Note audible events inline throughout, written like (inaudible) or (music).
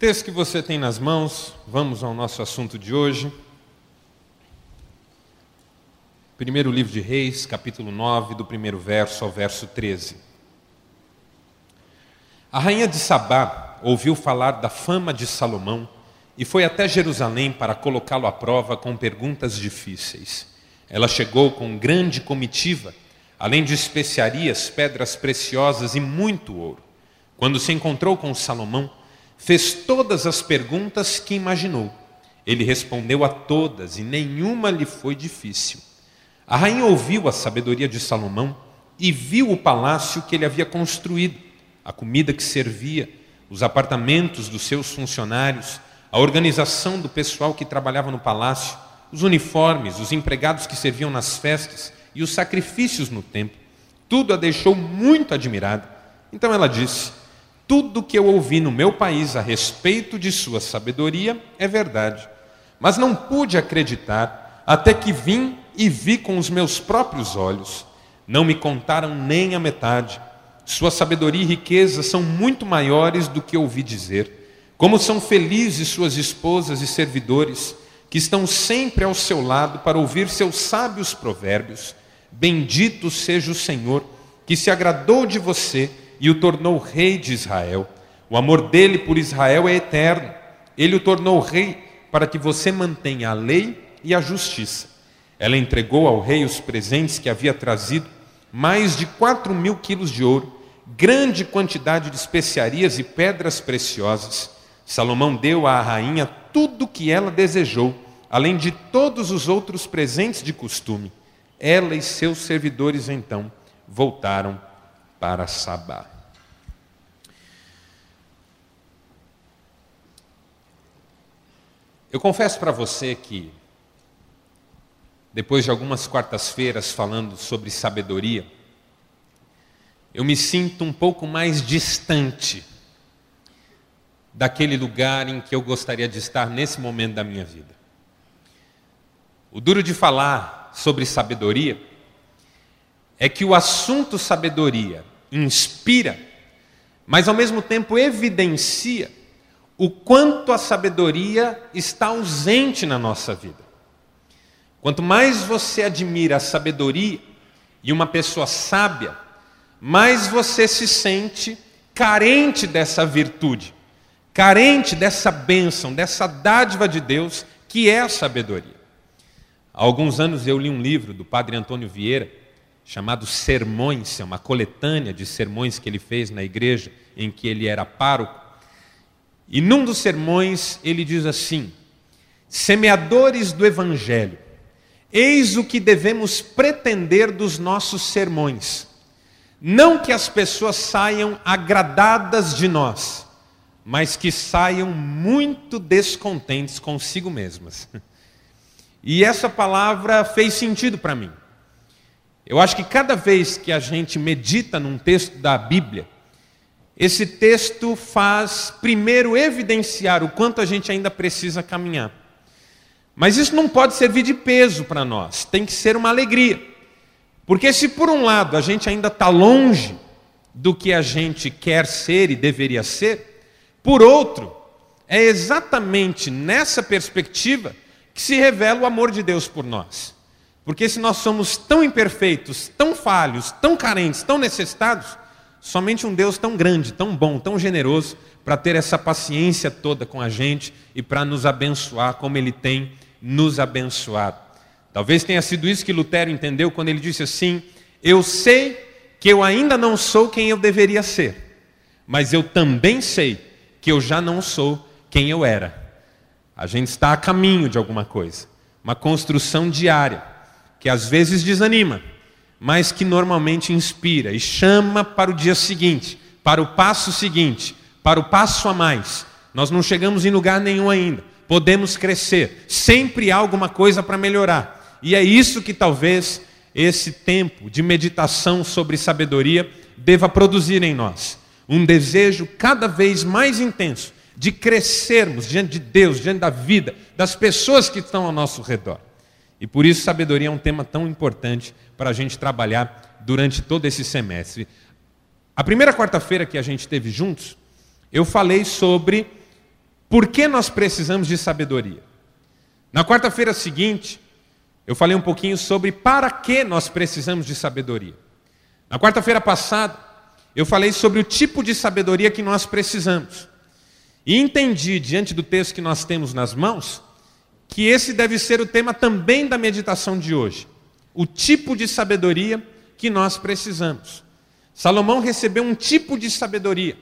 texto que você tem nas mãos, vamos ao nosso assunto de hoje. Primeiro livro de Reis, capítulo 9, do primeiro verso ao verso 13. A rainha de Sabá ouviu falar da fama de Salomão e foi até Jerusalém para colocá-lo à prova com perguntas difíceis. Ela chegou com grande comitiva, além de especiarias, pedras preciosas e muito ouro. Quando se encontrou com Salomão, fez todas as perguntas que imaginou. Ele respondeu a todas e nenhuma lhe foi difícil. A rainha ouviu a sabedoria de Salomão e viu o palácio que ele havia construído, a comida que servia, os apartamentos dos seus funcionários, a organização do pessoal que trabalhava no palácio, os uniformes, os empregados que serviam nas festas e os sacrifícios no templo. Tudo a deixou muito admirada. Então ela disse: tudo que eu ouvi no meu país a respeito de sua sabedoria é verdade, mas não pude acreditar até que vim e vi com os meus próprios olhos. Não me contaram nem a metade. Sua sabedoria e riqueza são muito maiores do que ouvi dizer. Como são felizes suas esposas e servidores, que estão sempre ao seu lado para ouvir seus sábios provérbios. Bendito seja o Senhor, que se agradou de você e o tornou rei de Israel. O amor dele por Israel é eterno. Ele o tornou rei para que você mantenha a lei e a justiça. Ela entregou ao rei os presentes que havia trazido, mais de quatro mil quilos de ouro, grande quantidade de especiarias e pedras preciosas. Salomão deu à rainha tudo o que ela desejou, além de todos os outros presentes de costume. Ela e seus servidores então voltaram para Sabá. Eu confesso para você que, depois de algumas quartas-feiras falando sobre sabedoria, eu me sinto um pouco mais distante daquele lugar em que eu gostaria de estar nesse momento da minha vida. O duro de falar sobre sabedoria é que o assunto sabedoria inspira, mas ao mesmo tempo evidencia o quanto a sabedoria está ausente na nossa vida. Quanto mais você admira a sabedoria e uma pessoa sábia, mais você se sente carente dessa virtude, carente dessa bênção, dessa dádiva de Deus que é a sabedoria. Há alguns anos eu li um livro do padre Antônio Vieira, chamado Sermões, é uma coletânea de sermões que ele fez na igreja em que ele era pároco. E num dos sermões ele diz assim: Semeadores do Evangelho, eis o que devemos pretender dos nossos sermões. Não que as pessoas saiam agradadas de nós, mas que saiam muito descontentes consigo mesmas. (laughs) E essa palavra fez sentido para mim. Eu acho que cada vez que a gente medita num texto da Bíblia, esse texto faz primeiro evidenciar o quanto a gente ainda precisa caminhar. Mas isso não pode servir de peso para nós, tem que ser uma alegria. Porque se por um lado a gente ainda está longe do que a gente quer ser e deveria ser, por outro, é exatamente nessa perspectiva que se revela o amor de Deus por nós. Porque se nós somos tão imperfeitos, tão falhos, tão carentes, tão necessitados, somente um Deus tão grande, tão bom, tão generoso, para ter essa paciência toda com a gente e para nos abençoar como Ele tem nos abençoado. Talvez tenha sido isso que Lutero entendeu quando ele disse assim: Eu sei que eu ainda não sou quem eu deveria ser, mas eu também sei que eu já não sou quem eu era. A gente está a caminho de alguma coisa, uma construção diária que às vezes desanima, mas que normalmente inspira e chama para o dia seguinte, para o passo seguinte, para o passo a mais. Nós não chegamos em lugar nenhum ainda, podemos crescer, sempre há alguma coisa para melhorar. E é isso que talvez esse tempo de meditação sobre sabedoria deva produzir em nós. Um desejo cada vez mais intenso de crescermos diante de Deus, diante da vida, das pessoas que estão ao nosso redor. E por isso sabedoria é um tema tão importante para a gente trabalhar durante todo esse semestre. A primeira quarta-feira que a gente teve juntos, eu falei sobre Por que nós precisamos de sabedoria? Na quarta-feira seguinte, eu falei um pouquinho sobre para que nós precisamos de sabedoria. Na quarta-feira passada, eu falei sobre o tipo de sabedoria que nós precisamos. E entendi, diante do texto que nós temos nas mãos, que esse deve ser o tema também da meditação de hoje. O tipo de sabedoria que nós precisamos. Salomão recebeu um tipo de sabedoria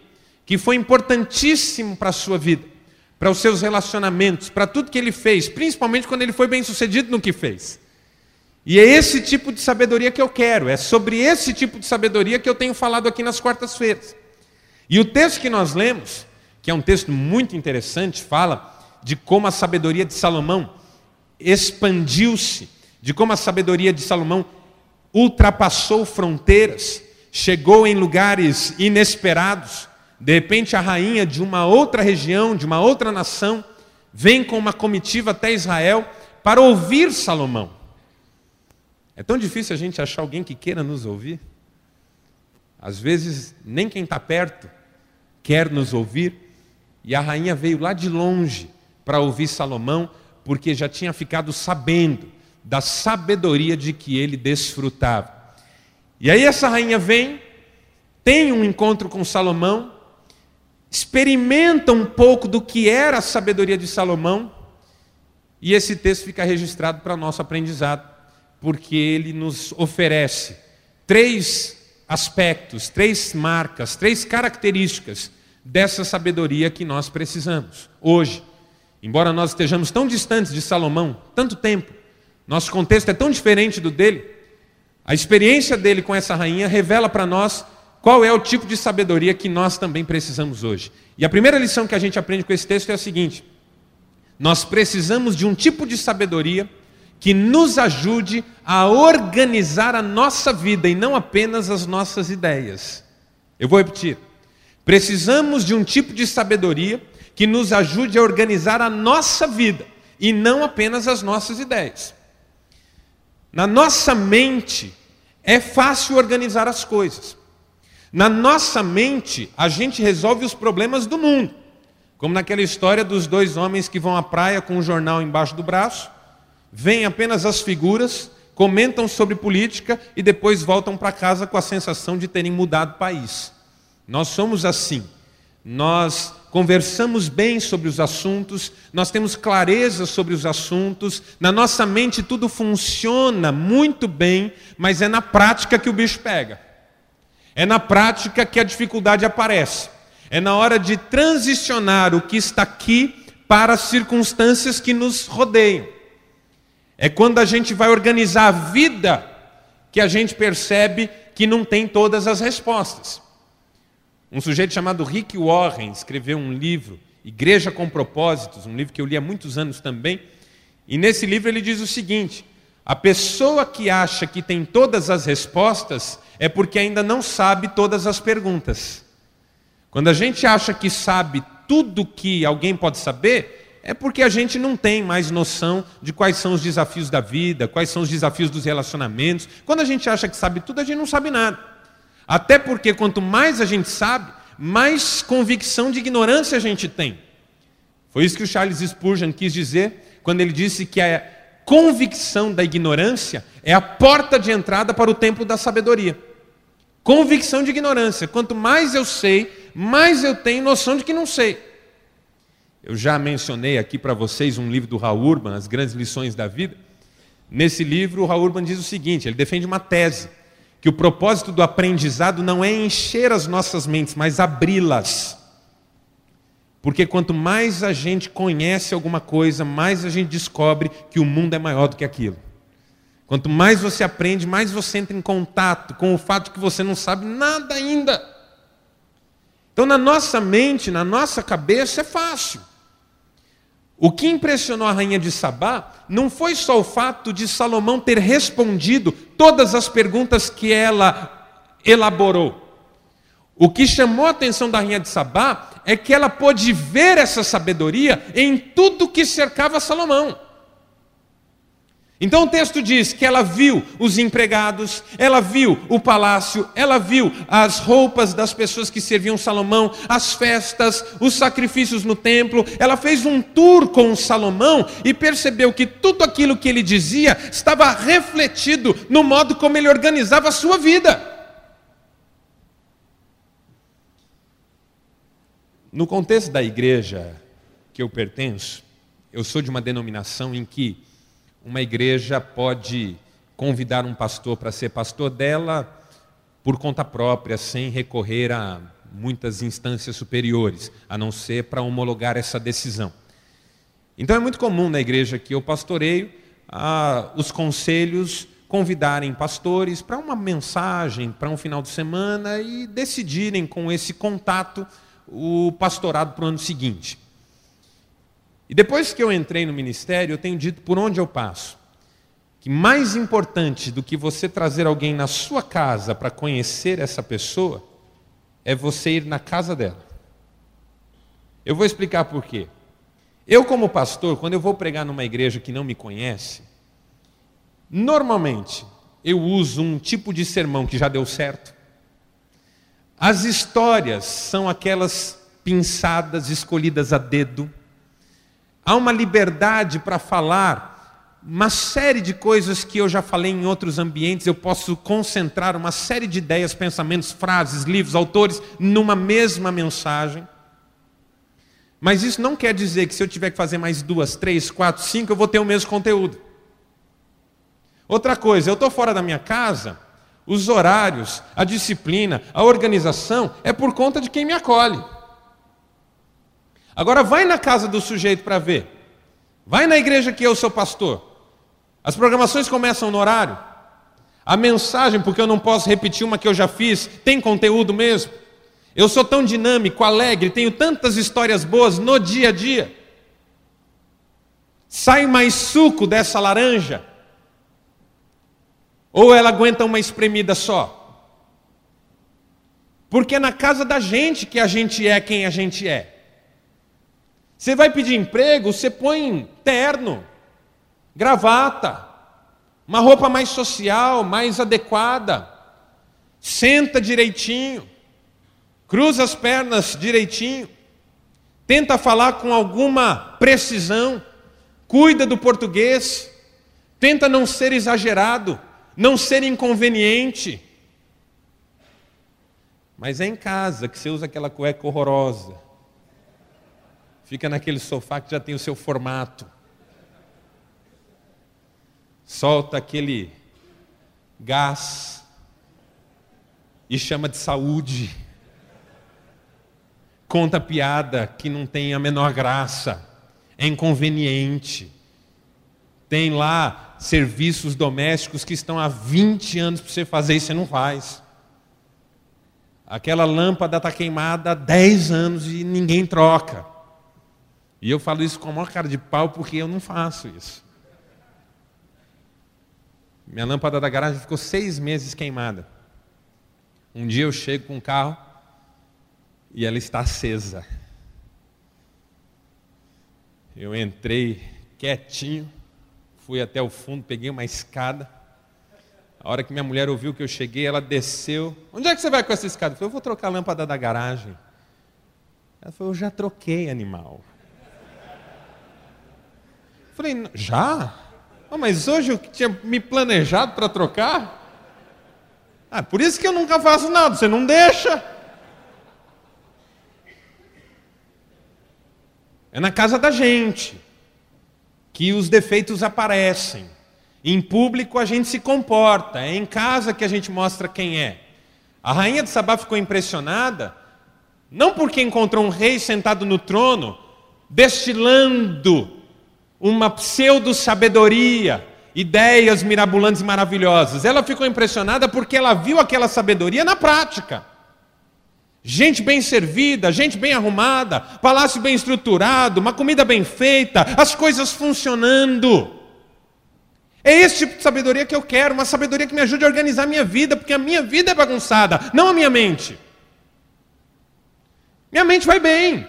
que foi importantíssimo para a sua vida, para os seus relacionamentos, para tudo que ele fez, principalmente quando ele foi bem sucedido no que fez. E é esse tipo de sabedoria que eu quero, é sobre esse tipo de sabedoria que eu tenho falado aqui nas quartas-feiras. E o texto que nós lemos, que é um texto muito interessante, fala de como a sabedoria de Salomão expandiu-se, de como a sabedoria de Salomão ultrapassou fronteiras, chegou em lugares inesperados. De repente, a rainha de uma outra região, de uma outra nação, vem com uma comitiva até Israel para ouvir Salomão. É tão difícil a gente achar alguém que queira nos ouvir. Às vezes, nem quem está perto quer nos ouvir. E a rainha veio lá de longe para ouvir Salomão, porque já tinha ficado sabendo da sabedoria de que ele desfrutava. E aí essa rainha vem, tem um encontro com Salomão, experimenta um pouco do que era a sabedoria de Salomão, e esse texto fica registrado para nosso aprendizado porque ele nos oferece três aspectos, três marcas, três características dessa sabedoria que nós precisamos hoje. Embora nós estejamos tão distantes de Salomão, tanto tempo, nosso contexto é tão diferente do dele, a experiência dele com essa rainha revela para nós qual é o tipo de sabedoria que nós também precisamos hoje. E a primeira lição que a gente aprende com esse texto é a seguinte: nós precisamos de um tipo de sabedoria que nos ajude a organizar a nossa vida e não apenas as nossas ideias. Eu vou repetir. Precisamos de um tipo de sabedoria que nos ajude a organizar a nossa vida e não apenas as nossas ideias. Na nossa mente é fácil organizar as coisas. Na nossa mente, a gente resolve os problemas do mundo. Como naquela história dos dois homens que vão à praia com um jornal embaixo do braço veem apenas as figuras, comentam sobre política e depois voltam para casa com a sensação de terem mudado o país. Nós somos assim. Nós conversamos bem sobre os assuntos, nós temos clareza sobre os assuntos, na nossa mente tudo funciona muito bem, mas é na prática que o bicho pega. É na prática que a dificuldade aparece. É na hora de transicionar o que está aqui para as circunstâncias que nos rodeiam. É quando a gente vai organizar a vida que a gente percebe que não tem todas as respostas. Um sujeito chamado Rick Warren escreveu um livro, Igreja com Propósitos, um livro que eu li há muitos anos também. E nesse livro ele diz o seguinte: a pessoa que acha que tem todas as respostas é porque ainda não sabe todas as perguntas. Quando a gente acha que sabe tudo que alguém pode saber, é porque a gente não tem mais noção de quais são os desafios da vida, quais são os desafios dos relacionamentos. Quando a gente acha que sabe tudo, a gente não sabe nada. Até porque quanto mais a gente sabe, mais convicção de ignorância a gente tem. Foi isso que o Charles Spurgeon quis dizer quando ele disse que a convicção da ignorância é a porta de entrada para o templo da sabedoria. Convicção de ignorância. Quanto mais eu sei, mais eu tenho noção de que não sei. Eu já mencionei aqui para vocês um livro do Raul Urban, As Grandes Lições da Vida. Nesse livro, o Raul Urban diz o seguinte: ele defende uma tese, que o propósito do aprendizado não é encher as nossas mentes, mas abri-las. Porque quanto mais a gente conhece alguma coisa, mais a gente descobre que o mundo é maior do que aquilo. Quanto mais você aprende, mais você entra em contato com o fato que você não sabe nada ainda. Então, na nossa mente, na nossa cabeça, é fácil. O que impressionou a rainha de Sabá não foi só o fato de Salomão ter respondido todas as perguntas que ela elaborou. O que chamou a atenção da rainha de Sabá é que ela pôde ver essa sabedoria em tudo que cercava Salomão. Então o texto diz que ela viu os empregados, ela viu o palácio, ela viu as roupas das pessoas que serviam Salomão, as festas, os sacrifícios no templo. Ela fez um tour com Salomão e percebeu que tudo aquilo que ele dizia estava refletido no modo como ele organizava a sua vida. No contexto da igreja que eu pertenço, eu sou de uma denominação em que uma igreja pode convidar um pastor para ser pastor dela por conta própria, sem recorrer a muitas instâncias superiores, a não ser para homologar essa decisão. Então é muito comum na igreja que eu pastoreio a, os conselhos convidarem pastores para uma mensagem, para um final de semana e decidirem com esse contato o pastorado para o ano seguinte. E depois que eu entrei no ministério, eu tenho dito por onde eu passo que mais importante do que você trazer alguém na sua casa para conhecer essa pessoa é você ir na casa dela. Eu vou explicar por quê. Eu, como pastor, quando eu vou pregar numa igreja que não me conhece, normalmente eu uso um tipo de sermão que já deu certo. As histórias são aquelas pinçadas, escolhidas a dedo Há uma liberdade para falar uma série de coisas que eu já falei em outros ambientes, eu posso concentrar uma série de ideias, pensamentos, frases, livros, autores numa mesma mensagem. Mas isso não quer dizer que se eu tiver que fazer mais duas, três, quatro, cinco, eu vou ter o mesmo conteúdo. Outra coisa, eu estou fora da minha casa, os horários, a disciplina, a organização é por conta de quem me acolhe. Agora vai na casa do sujeito para ver. Vai na igreja que eu sou pastor. As programações começam no horário. A mensagem, porque eu não posso repetir uma que eu já fiz, tem conteúdo mesmo. Eu sou tão dinâmico, alegre, tenho tantas histórias boas no dia a dia. Sai mais suco dessa laranja? Ou ela aguenta uma espremida só? Porque é na casa da gente que a gente é quem a gente é. Você vai pedir emprego, você põe terno, gravata, uma roupa mais social, mais adequada, senta direitinho, cruza as pernas direitinho, tenta falar com alguma precisão, cuida do português, tenta não ser exagerado, não ser inconveniente. Mas é em casa que você usa aquela cueca horrorosa fica naquele sofá que já tem o seu formato. Solta aquele gás e chama de saúde. Conta piada que não tem a menor graça, é inconveniente. Tem lá serviços domésticos que estão há 20 anos para você fazer e você não faz. Aquela lâmpada está queimada há 10 anos e ninguém troca. E eu falo isso com a maior cara de pau porque eu não faço isso. Minha lâmpada da garagem ficou seis meses queimada. Um dia eu chego com o carro e ela está acesa. Eu entrei quietinho, fui até o fundo, peguei uma escada. A hora que minha mulher ouviu que eu cheguei, ela desceu. Onde é que você vai com essa escada? Eu falei, eu vou trocar a lâmpada da garagem. Ela falou, eu já troquei, animal. Falei, já? Oh, mas hoje eu tinha me planejado para trocar? Ah, por isso que eu nunca faço nada, você não deixa. É na casa da gente que os defeitos aparecem. Em público a gente se comporta, é em casa que a gente mostra quem é. A rainha de Sabá ficou impressionada, não porque encontrou um rei sentado no trono, destilando uma pseudo-sabedoria, ideias mirabolantes e maravilhosas. Ela ficou impressionada porque ela viu aquela sabedoria na prática. Gente bem servida, gente bem arrumada, palácio bem estruturado, uma comida bem feita, as coisas funcionando. É esse tipo de sabedoria que eu quero, uma sabedoria que me ajude a organizar a minha vida, porque a minha vida é bagunçada, não a minha mente. Minha mente vai bem.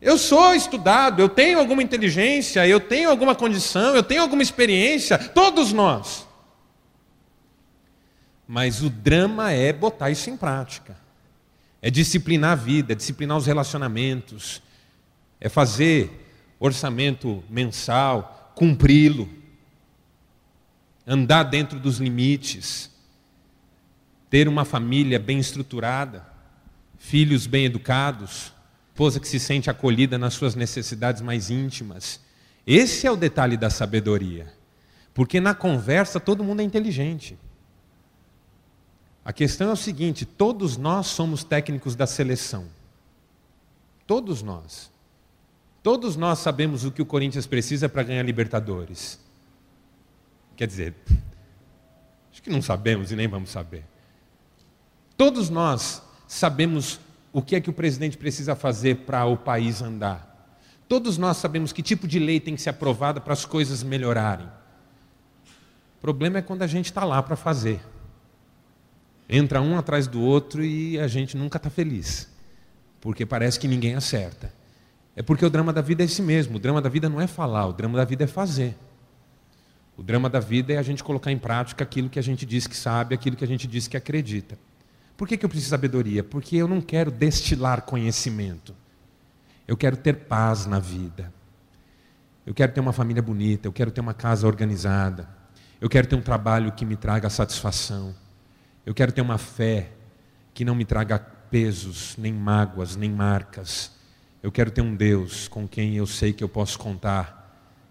Eu sou estudado, eu tenho alguma inteligência, eu tenho alguma condição, eu tenho alguma experiência, todos nós. Mas o drama é botar isso em prática. É disciplinar a vida, é disciplinar os relacionamentos, é fazer orçamento mensal, cumpri-lo, andar dentro dos limites, ter uma família bem estruturada, filhos bem educados esposa que se sente acolhida nas suas necessidades mais íntimas. Esse é o detalhe da sabedoria. Porque na conversa todo mundo é inteligente. A questão é o seguinte: todos nós somos técnicos da seleção. Todos nós. Todos nós sabemos o que o Corinthians precisa para ganhar Libertadores. Quer dizer, acho que não sabemos e nem vamos saber. Todos nós sabemos o que é que o presidente precisa fazer para o país andar. Todos nós sabemos que tipo de lei tem que ser aprovada para as coisas melhorarem. O problema é quando a gente está lá para fazer. Entra um atrás do outro e a gente nunca está feliz, porque parece que ninguém acerta. É porque o drama da vida é esse mesmo. O drama da vida não é falar, o drama da vida é fazer. O drama da vida é a gente colocar em prática aquilo que a gente diz que sabe, aquilo que a gente diz que acredita. Por que, que eu preciso de sabedoria? Porque eu não quero destilar conhecimento. Eu quero ter paz na vida. Eu quero ter uma família bonita, eu quero ter uma casa organizada. Eu quero ter um trabalho que me traga satisfação. Eu quero ter uma fé que não me traga pesos, nem mágoas, nem marcas. Eu quero ter um Deus com quem eu sei que eu posso contar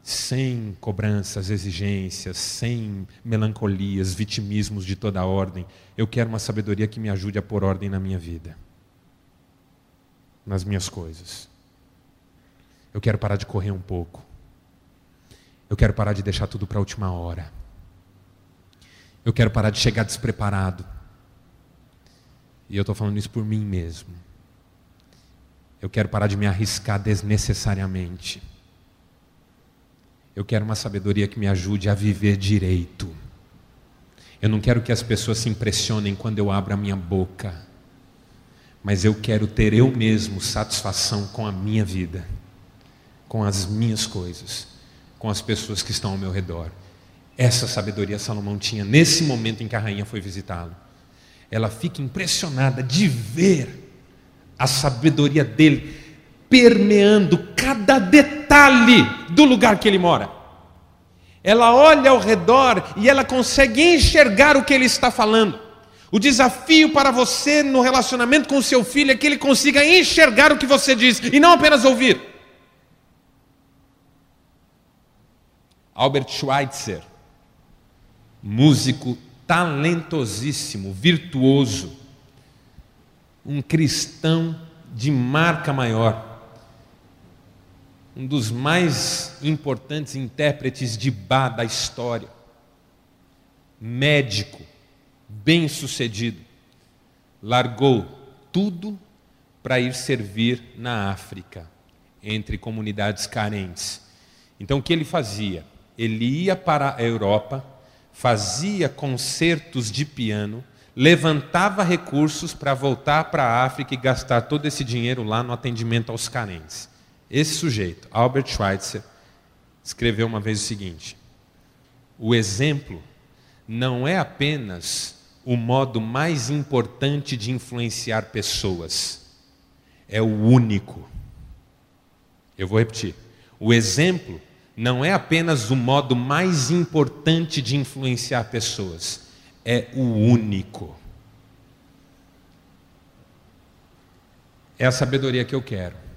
sem cobranças, exigências, sem melancolias, vitimismos de toda ordem. Eu quero uma sabedoria que me ajude a pôr ordem na minha vida, nas minhas coisas. Eu quero parar de correr um pouco. Eu quero parar de deixar tudo para a última hora. Eu quero parar de chegar despreparado. E eu estou falando isso por mim mesmo. Eu quero parar de me arriscar desnecessariamente. Eu quero uma sabedoria que me ajude a viver direito. Eu não quero que as pessoas se impressionem quando eu abro a minha boca, mas eu quero ter eu mesmo satisfação com a minha vida, com as minhas coisas, com as pessoas que estão ao meu redor. Essa sabedoria Salomão tinha nesse momento em que a rainha foi visitá-lo. Ela fica impressionada de ver a sabedoria dele permeando cada detalhe do lugar que ele mora. Ela olha ao redor e ela consegue enxergar o que ele está falando. O desafio para você no relacionamento com seu filho é que ele consiga enxergar o que você diz e não apenas ouvir. Albert Schweitzer, músico talentosíssimo, virtuoso, um cristão de marca maior um dos mais importantes intérpretes de Bá da história, médico, bem-sucedido, largou tudo para ir servir na África, entre comunidades carentes. Então o que ele fazia? Ele ia para a Europa, fazia concertos de piano, levantava recursos para voltar para a África e gastar todo esse dinheiro lá no atendimento aos carentes. Esse sujeito, Albert Schweitzer, escreveu uma vez o seguinte: o exemplo não é apenas o modo mais importante de influenciar pessoas, é o único. Eu vou repetir. O exemplo não é apenas o modo mais importante de influenciar pessoas, é o único. É a sabedoria que eu quero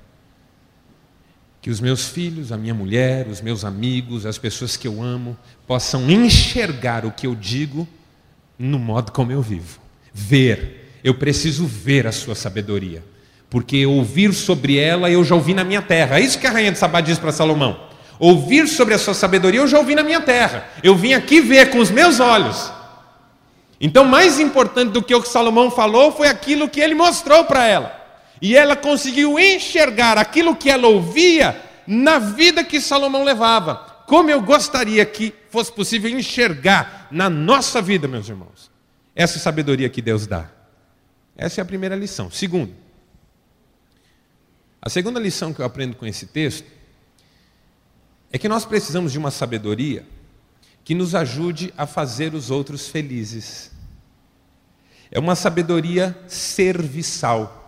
que os meus filhos, a minha mulher, os meus amigos, as pessoas que eu amo, possam enxergar o que eu digo no modo como eu vivo. Ver. Eu preciso ver a sua sabedoria. Porque ouvir sobre ela eu já ouvi na minha terra. É isso que a rainha de Sabá diz para Salomão. Ouvir sobre a sua sabedoria eu já ouvi na minha terra. Eu vim aqui ver com os meus olhos. Então, mais importante do que o que Salomão falou foi aquilo que ele mostrou para ela. E ela conseguiu enxergar aquilo que ela ouvia na vida que Salomão levava. Como eu gostaria que fosse possível enxergar na nossa vida, meus irmãos, essa sabedoria que Deus dá. Essa é a primeira lição. Segundo, A segunda lição que eu aprendo com esse texto é que nós precisamos de uma sabedoria que nos ajude a fazer os outros felizes. É uma sabedoria serviçal.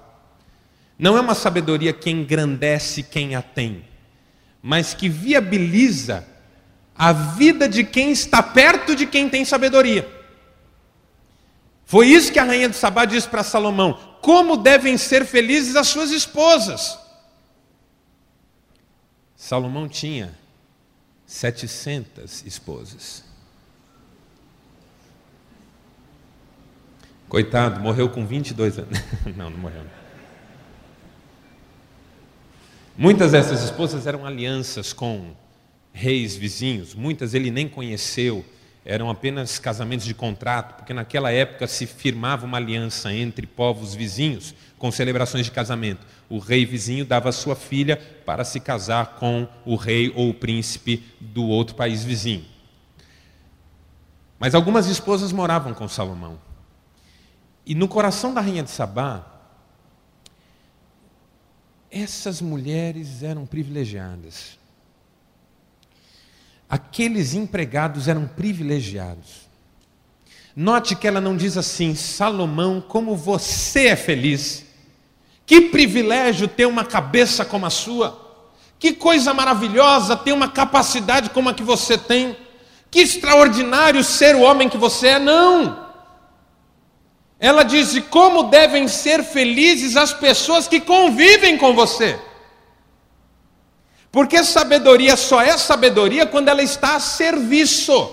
Não é uma sabedoria que engrandece quem a tem, mas que viabiliza a vida de quem está perto de quem tem sabedoria. Foi isso que a rainha de Sabá disse para Salomão: como devem ser felizes as suas esposas. Salomão tinha 700 esposas. Coitado, morreu com 22 anos. (laughs) não, não morreu. Muitas dessas esposas eram alianças com reis vizinhos, muitas ele nem conheceu, eram apenas casamentos de contrato, porque naquela época se firmava uma aliança entre povos vizinhos com celebrações de casamento. O rei vizinho dava sua filha para se casar com o rei ou o príncipe do outro país vizinho. Mas algumas esposas moravam com Salomão. E no coração da rainha de Sabá, essas mulheres eram privilegiadas. Aqueles empregados eram privilegiados. Note que ela não diz assim, Salomão, como você é feliz. Que privilégio ter uma cabeça como a sua. Que coisa maravilhosa ter uma capacidade como a que você tem. Que extraordinário ser o homem que você é. Não. Ela diz: como devem ser felizes as pessoas que convivem com você. Porque sabedoria só é sabedoria quando ela está a serviço,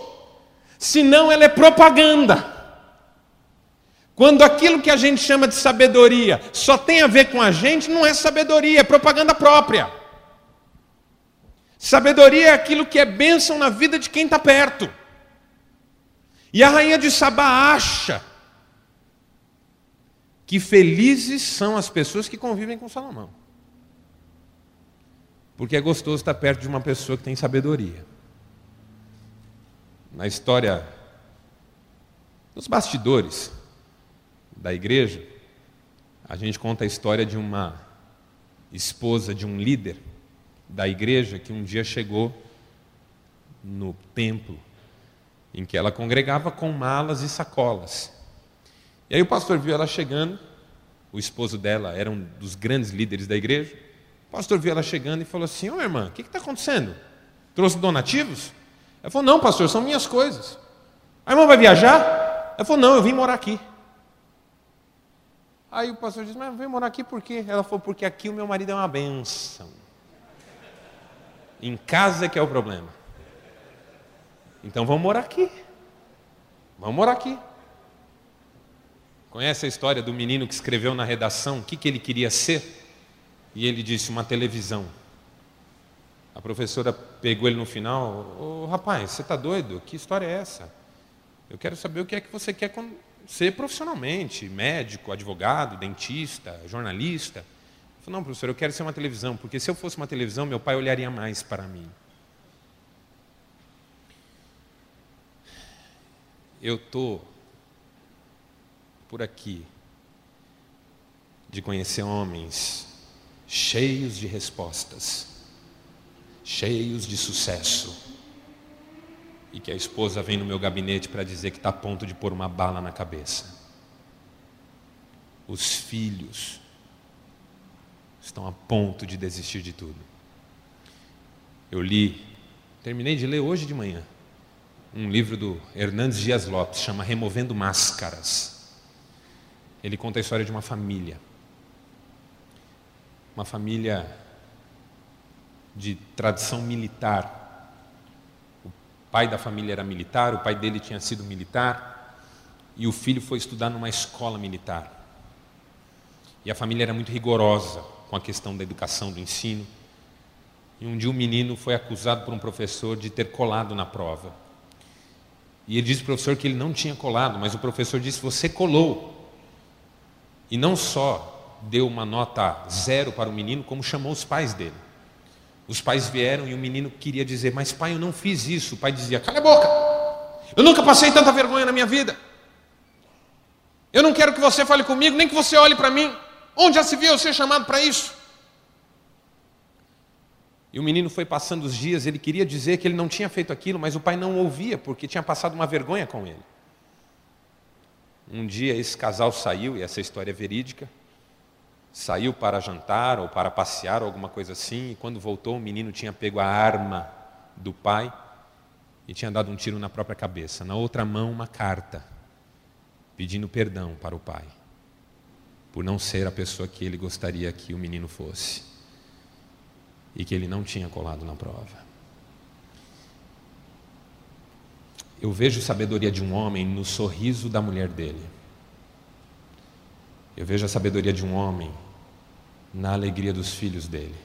senão ela é propaganda. Quando aquilo que a gente chama de sabedoria só tem a ver com a gente, não é sabedoria, é propaganda própria. Sabedoria é aquilo que é bênção na vida de quem está perto. E a rainha de Sabá acha que felizes são as pessoas que convivem com Salomão. Porque é gostoso estar perto de uma pessoa que tem sabedoria. Na história, nos bastidores da igreja, a gente conta a história de uma esposa de um líder da igreja que um dia chegou no templo em que ela congregava com malas e sacolas. E aí o pastor viu ela chegando, o esposo dela era um dos grandes líderes da igreja. O pastor viu ela chegando e falou assim: Ô irmã, o que está acontecendo? Trouxe donativos? Ela falou: Não, pastor, são minhas coisas. A irmã vai viajar? Ela falou: Não, eu vim morar aqui. Aí o pastor disse: Mas vem morar aqui por quê? Ela falou: Porque aqui o meu marido é uma benção. Em casa é que é o problema. Então vamos morar aqui. Vamos morar aqui. Conhece a história do menino que escreveu na redação o que, que ele queria ser? E ele disse: Uma televisão. A professora pegou ele no final: Ô rapaz, você está doido? Que história é essa? Eu quero saber o que é que você quer ser profissionalmente: médico, advogado, dentista, jornalista. Eu falei, não, professor, eu quero ser uma televisão, porque se eu fosse uma televisão, meu pai olharia mais para mim. Eu estou por aqui de conhecer homens cheios de respostas, cheios de sucesso. E que a esposa vem no meu gabinete para dizer que está a ponto de pôr uma bala na cabeça. Os filhos estão a ponto de desistir de tudo. Eu li, terminei de ler hoje de manhã, um livro do Hernandes Dias Lopes, chama Removendo Máscaras. Ele conta a história de uma família uma família de tradição militar. O pai da família era militar, o pai dele tinha sido militar, e o filho foi estudar numa escola militar. E a família era muito rigorosa com a questão da educação, do ensino. E um dia um menino foi acusado por um professor de ter colado na prova. E ele disse ao professor que ele não tinha colado, mas o professor disse: Você colou. E não só deu uma nota zero para o menino, como chamou os pais dele. Os pais vieram e o menino queria dizer: Mas pai, eu não fiz isso. O pai dizia: Cala a boca, eu nunca passei tanta vergonha na minha vida. Eu não quero que você fale comigo, nem que você olhe para mim. Onde já se viu eu ser chamado para isso? E o menino foi passando os dias, ele queria dizer que ele não tinha feito aquilo, mas o pai não ouvia, porque tinha passado uma vergonha com ele. Um dia esse casal saiu, e essa história é verídica, saiu para jantar ou para passear ou alguma coisa assim, e quando voltou o menino tinha pego a arma do pai e tinha dado um tiro na própria cabeça. Na outra mão, uma carta pedindo perdão para o pai por não ser a pessoa que ele gostaria que o menino fosse e que ele não tinha colado na prova. Eu vejo sabedoria de um homem no sorriso da mulher dele. Eu vejo a sabedoria de um homem na alegria dos filhos dele.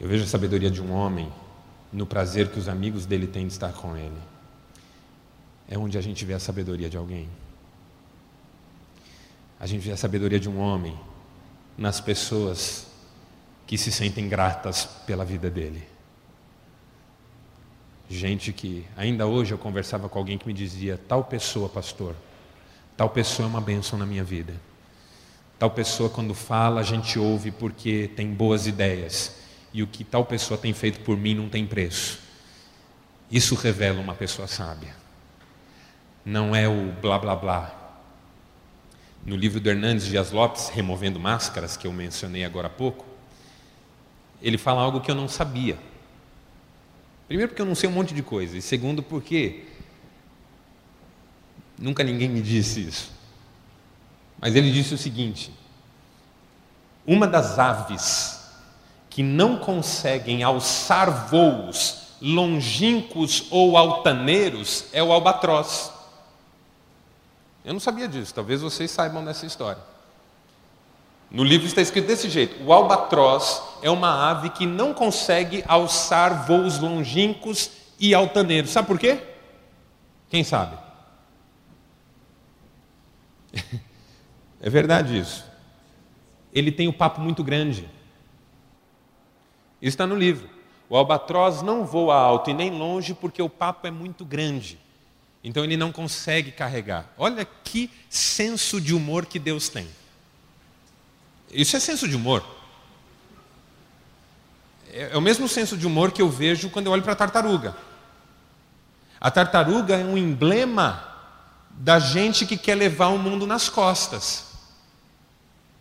Eu vejo a sabedoria de um homem no prazer que os amigos dele têm de estar com ele. É onde a gente vê a sabedoria de alguém. A gente vê a sabedoria de um homem nas pessoas que se sentem gratas pela vida dele. Gente que, ainda hoje eu conversava com alguém que me dizia: tal pessoa, pastor, tal pessoa é uma bênção na minha vida. Tal pessoa, quando fala, a gente ouve porque tem boas ideias. E o que tal pessoa tem feito por mim não tem preço. Isso revela uma pessoa sábia. Não é o blá blá blá. No livro do Hernandes Dias Lopes, Removendo Máscaras, que eu mencionei agora há pouco, ele fala algo que eu não sabia. Primeiro, porque eu não sei um monte de coisa, e segundo, porque nunca ninguém me disse isso. Mas ele disse o seguinte: uma das aves que não conseguem alçar voos longínquos ou altaneiros é o albatroz. Eu não sabia disso, talvez vocês saibam dessa história. No livro está escrito desse jeito: o albatroz é uma ave que não consegue alçar voos longínquos e altaneiros. Sabe por quê? Quem sabe? (laughs) é verdade isso. Ele tem o um papo muito grande. Isso está no livro. O albatroz não voa alto e nem longe porque o papo é muito grande. Então ele não consegue carregar. Olha que senso de humor que Deus tem. Isso é senso de humor. É, é o mesmo senso de humor que eu vejo quando eu olho para a tartaruga. A tartaruga é um emblema da gente que quer levar o mundo nas costas.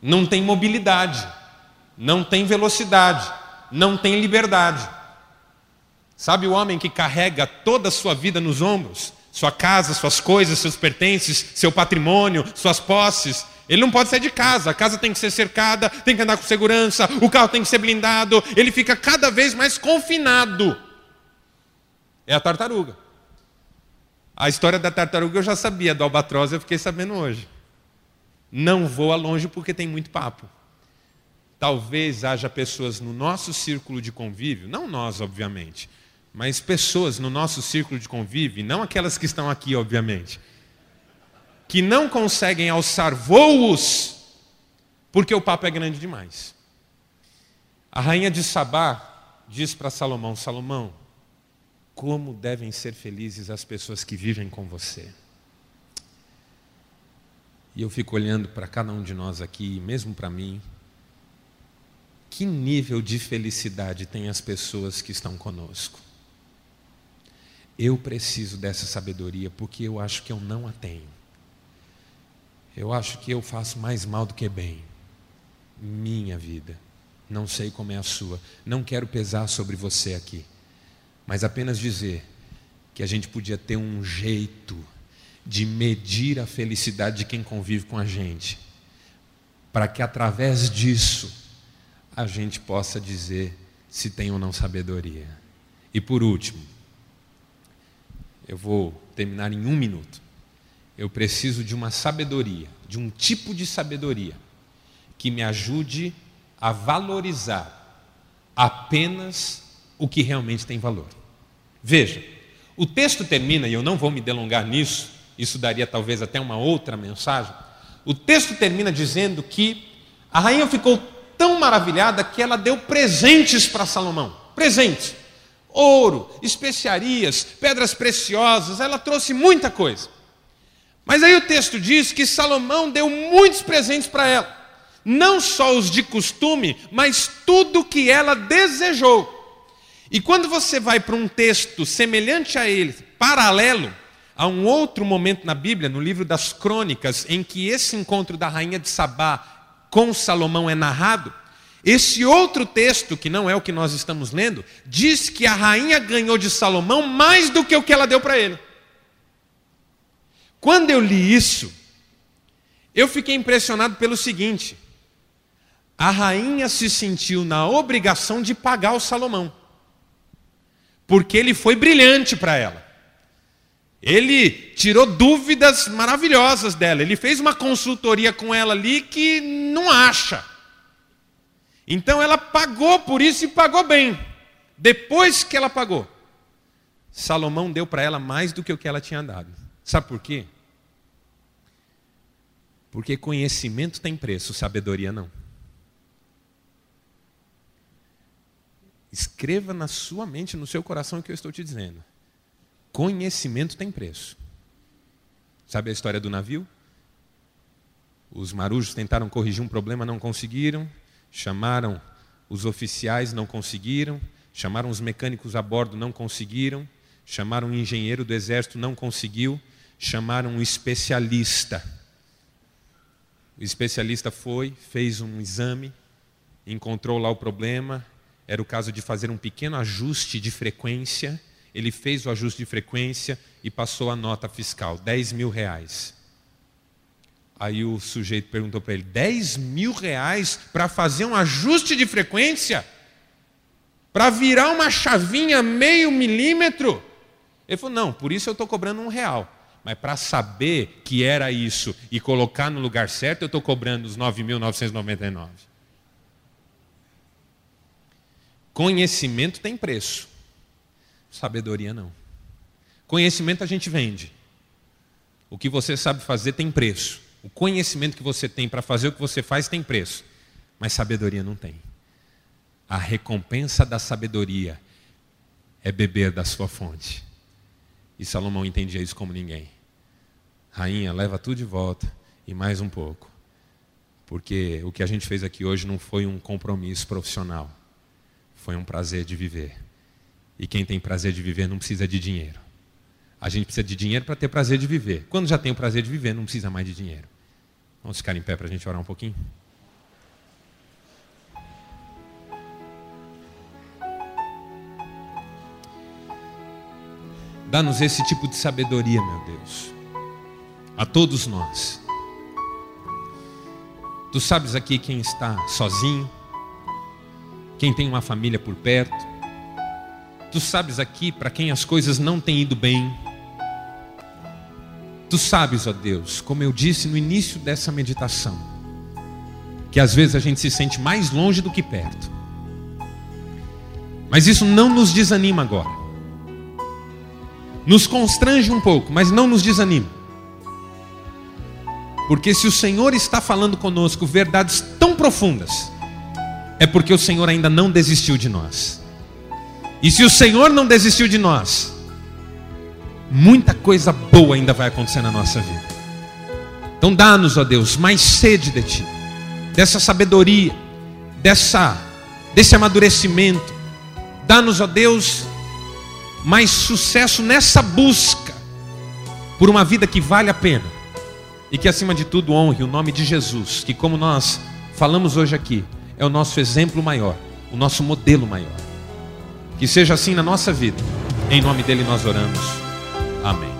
Não tem mobilidade, não tem velocidade, não tem liberdade. Sabe o homem que carrega toda a sua vida nos ombros? sua casa, suas coisas, seus pertences, seu patrimônio, suas posses. Ele não pode sair de casa, a casa tem que ser cercada, tem que andar com segurança, o carro tem que ser blindado, ele fica cada vez mais confinado. É a tartaruga. A história da tartaruga eu já sabia, do albatroz eu fiquei sabendo hoje. Não voa longe porque tem muito papo. Talvez haja pessoas no nosso círculo de convívio, não nós, obviamente, mas pessoas no nosso círculo de convívio, não aquelas que estão aqui, obviamente, que não conseguem alçar voos porque o papo é grande demais. A rainha de Sabá diz para Salomão: Salomão, como devem ser felizes as pessoas que vivem com você. E eu fico olhando para cada um de nós aqui, mesmo para mim, que nível de felicidade tem as pessoas que estão conosco. Eu preciso dessa sabedoria porque eu acho que eu não a tenho. Eu acho que eu faço mais mal do que bem. Minha vida. Não sei como é a sua. Não quero pesar sobre você aqui. Mas apenas dizer que a gente podia ter um jeito de medir a felicidade de quem convive com a gente. Para que através disso a gente possa dizer se tem ou não sabedoria. E por último, eu vou terminar em um minuto. Eu preciso de uma sabedoria, de um tipo de sabedoria que me ajude a valorizar apenas o que realmente tem valor. Veja, o texto termina, e eu não vou me delongar nisso, isso daria talvez até uma outra mensagem. O texto termina dizendo que a rainha ficou tão maravilhada que ela deu presentes para Salomão. Presentes ouro, especiarias, pedras preciosas, ela trouxe muita coisa. Mas aí o texto diz que Salomão deu muitos presentes para ela. não só os de costume, mas tudo que ela desejou. E quando você vai para um texto semelhante a ele, paralelo, há um outro momento na Bíblia, no livro das Crônicas, em que esse encontro da rainha de Sabá com Salomão é narrado. Esse outro texto, que não é o que nós estamos lendo, diz que a rainha ganhou de Salomão mais do que o que ela deu para ele. Quando eu li isso, eu fiquei impressionado pelo seguinte: a rainha se sentiu na obrigação de pagar o Salomão, porque ele foi brilhante para ela. Ele tirou dúvidas maravilhosas dela, ele fez uma consultoria com ela ali que não acha. Então ela pagou por isso e pagou bem. Depois que ela pagou, Salomão deu para ela mais do que o que ela tinha dado. Sabe por quê? Porque conhecimento tem preço, sabedoria não. Escreva na sua mente, no seu coração o que eu estou te dizendo. Conhecimento tem preço. Sabe a história do navio? Os marujos tentaram corrigir um problema, não conseguiram. Chamaram os oficiais, não conseguiram. Chamaram os mecânicos a bordo, não conseguiram. Chamaram o engenheiro do exército, não conseguiu. Chamaram um especialista. O especialista foi, fez um exame, encontrou lá o problema. Era o caso de fazer um pequeno ajuste de frequência. Ele fez o ajuste de frequência e passou a nota fiscal, 10 mil reais. Aí o sujeito perguntou para ele: 10 mil reais para fazer um ajuste de frequência? Para virar uma chavinha meio milímetro? Ele falou: não, por isso eu estou cobrando um real. Mas para saber que era isso e colocar no lugar certo, eu estou cobrando os 9.999. Conhecimento tem preço, sabedoria não. Conhecimento a gente vende. O que você sabe fazer tem preço. O conhecimento que você tem para fazer o que você faz tem preço, mas sabedoria não tem. A recompensa da sabedoria é beber da sua fonte. E Salomão entendia isso como ninguém. Rainha, leva tudo de volta e mais um pouco. Porque o que a gente fez aqui hoje não foi um compromisso profissional, foi um prazer de viver. E quem tem prazer de viver não precisa de dinheiro. A gente precisa de dinheiro para ter prazer de viver. Quando já tem o prazer de viver, não precisa mais de dinheiro. Vamos ficar em pé para a gente orar um pouquinho? Dá-nos esse tipo de sabedoria, meu Deus, a todos nós. Tu sabes aqui quem está sozinho, quem tem uma família por perto. Tu sabes aqui para quem as coisas não têm ido bem. Tu sabes, ó Deus, como eu disse no início dessa meditação, que às vezes a gente se sente mais longe do que perto. Mas isso não nos desanima agora. Nos constrange um pouco, mas não nos desanima. Porque se o Senhor está falando conosco verdades tão profundas, é porque o Senhor ainda não desistiu de nós. E se o Senhor não desistiu de nós, muita coisa boa ainda vai acontecer na nossa vida. Então dá-nos, ó Deus, mais sede de Ti, dessa sabedoria, dessa, desse amadurecimento. Dá-nos, ó Deus, mais sucesso nessa busca por uma vida que vale a pena e que, acima de tudo, honre o nome de Jesus, que, como nós falamos hoje aqui, é o nosso exemplo maior, o nosso modelo maior. Que seja assim na nossa vida. Em nome dele nós oramos. Amém.